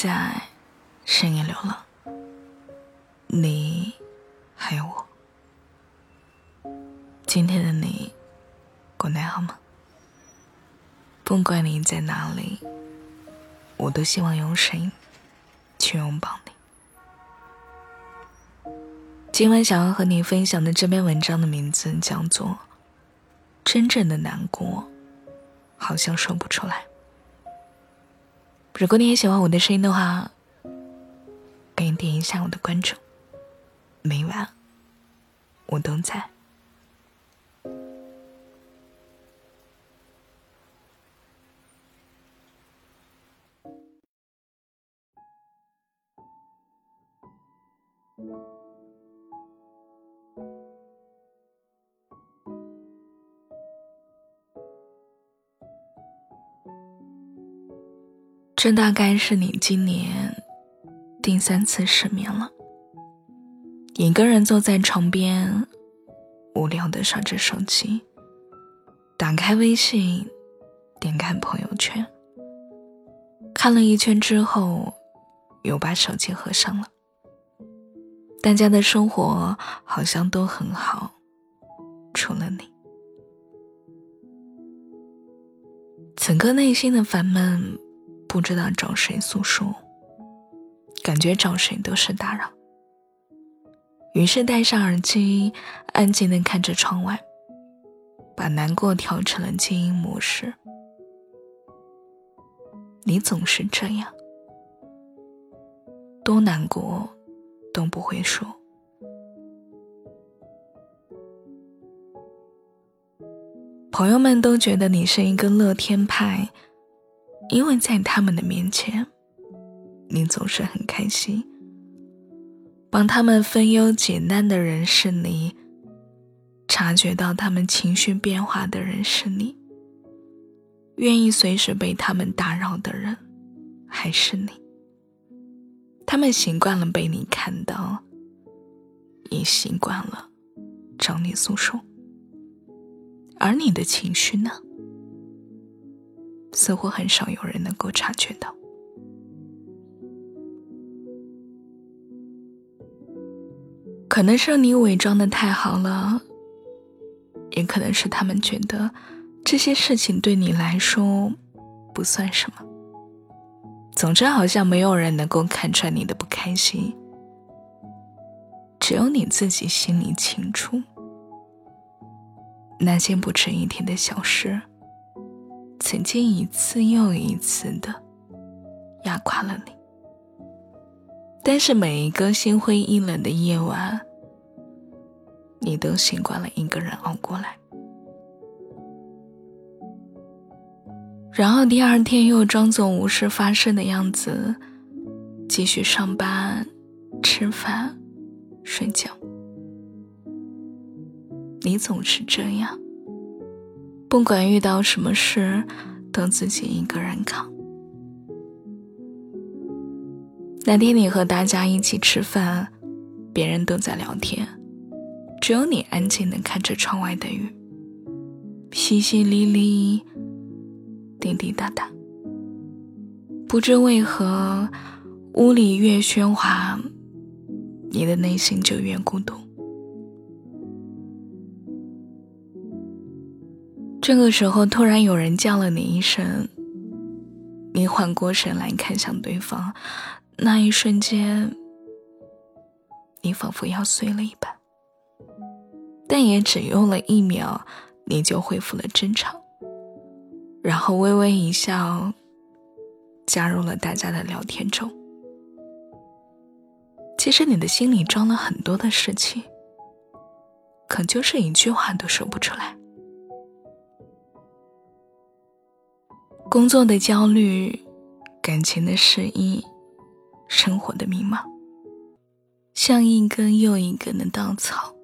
在，深夜流浪。你还有我。今天的你过得好吗？不管你在哪里，我都希望用声音去拥抱你。今晚想要和你分享的这篇文章的名字叫做《真正的难过好像说不出来》。如果你也喜欢我的声音的话，可以点一下我的关注。每晚我都在。这大概是你今年第三次失眠了。一个人坐在床边，无聊的刷着手机，打开微信，点开朋友圈，看了一圈之后，又把手机合上了。大家的生活好像都很好，除了你。此刻内心的烦闷。不知道找谁诉说，感觉找谁都是打扰。于是戴上耳机，安静的看着窗外，把难过调成了静音模式。你总是这样，多难过都不会说。朋友们都觉得你是一个乐天派。因为在他们的面前，你总是很开心。帮他们分忧解难的人是你，察觉到他们情绪变化的人是你，愿意随时被他们打扰的人还是你。他们习惯了被你看到，也习惯了找你诉说，而你的情绪呢？似乎很少有人能够察觉到，可能是你伪装的太好了，也可能是他们觉得这些事情对你来说不算什么。总之，好像没有人能够看穿你的不开心，只有你自己心里清楚，那些不值一提的小事。曾经一次又一次的压垮了你，但是每一个心灰意冷的夜晚，你都习惯了一个人熬过来，然后第二天又装作无事发生的样子，继续上班、吃饭、睡觉。你总是这样。不管遇到什么事，都自己一个人扛。那天你和大家一起吃饭，别人都在聊天，只有你安静的看着窗外的雨，淅淅沥沥，滴滴答答。不知为何，屋里越喧哗，你的内心就越孤独。这个时候，突然有人叫了你一声，你缓过神来看向对方，那一瞬间，你仿佛要碎了一般。但也只用了一秒，你就恢复了正常，然后微微一笑，加入了大家的聊天中。其实你的心里装了很多的事情，可就是一句话都说不出来。工作的焦虑，感情的失意，生活的迷茫，像一根又一根的稻草，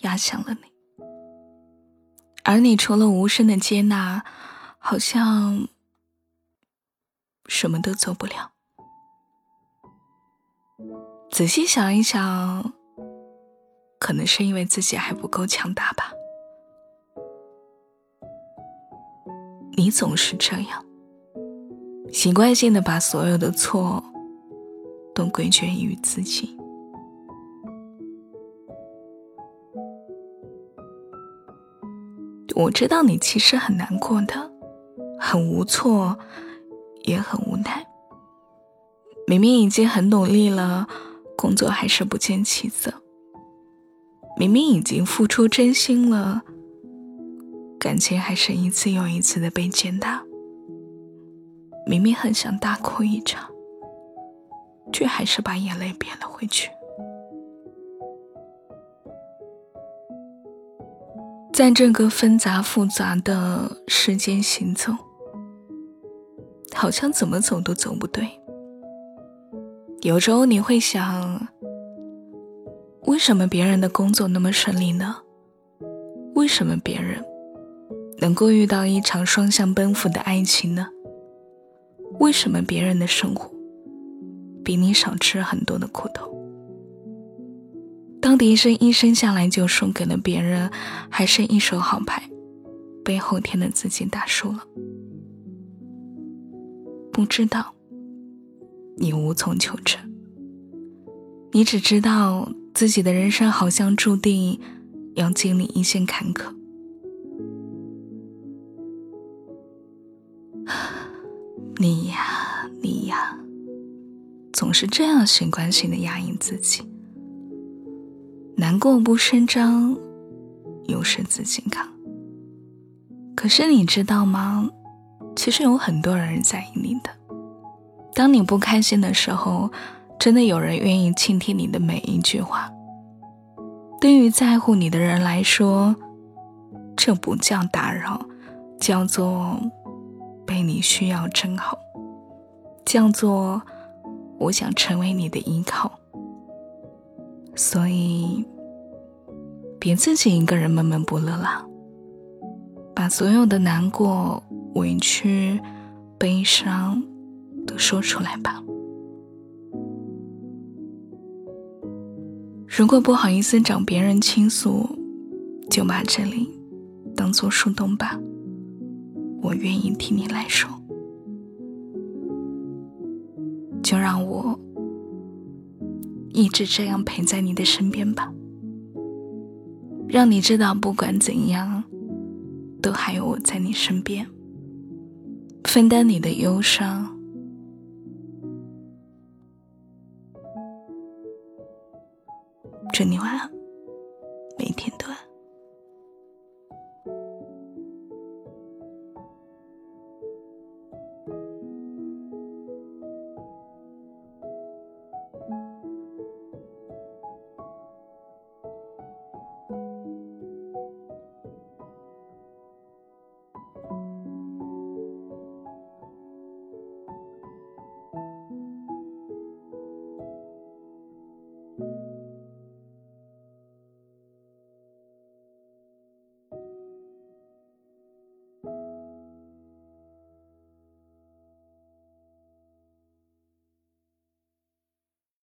压向了你。而你除了无声的接纳，好像什么都做不了。仔细想一想，可能是因为自己还不够强大吧。你总是这样，习惯性的把所有的错都归结于自己。我知道你其实很难过的，很无措，也很无奈。明明已经很努力了，工作还是不见起色。明明已经付出真心了，感情还是一次又一次的被践踏。明明很想大哭一场，却还是把眼泪憋了回去。在这个纷杂复杂的世间行走，好像怎么走都走不对。有时候你会想，为什么别人的工作那么顺利呢？为什么别人能够遇到一场双向奔赴的爱情呢？为什么别人的生活比你少吃很多的苦头？到底是一生下来就输给了别人，还是一手好牌被后天的自己打输了？不知道，你无从求证。你只知道自己的人生好像注定要经历一些坎坷。你呀，你呀，总是这样习惯性的压抑自己。难过不声张，又是自己扛。可是你知道吗？其实有很多人在意你的。当你不开心的时候，真的有人愿意倾听你的每一句话。对于在乎你的人来说，这不叫打扰，叫做被你需要真好，叫做我想成为你的依靠。所以，别自己一个人闷闷不乐了，把所有的难过、委屈、悲伤都说出来吧。如果不好意思找别人倾诉，就把这里当做树洞吧，我愿意听你来说。就让我。一直这样陪在你的身边吧，让你知道，不管怎样，都还有我在你身边，分担你的忧伤。祝你晚，安。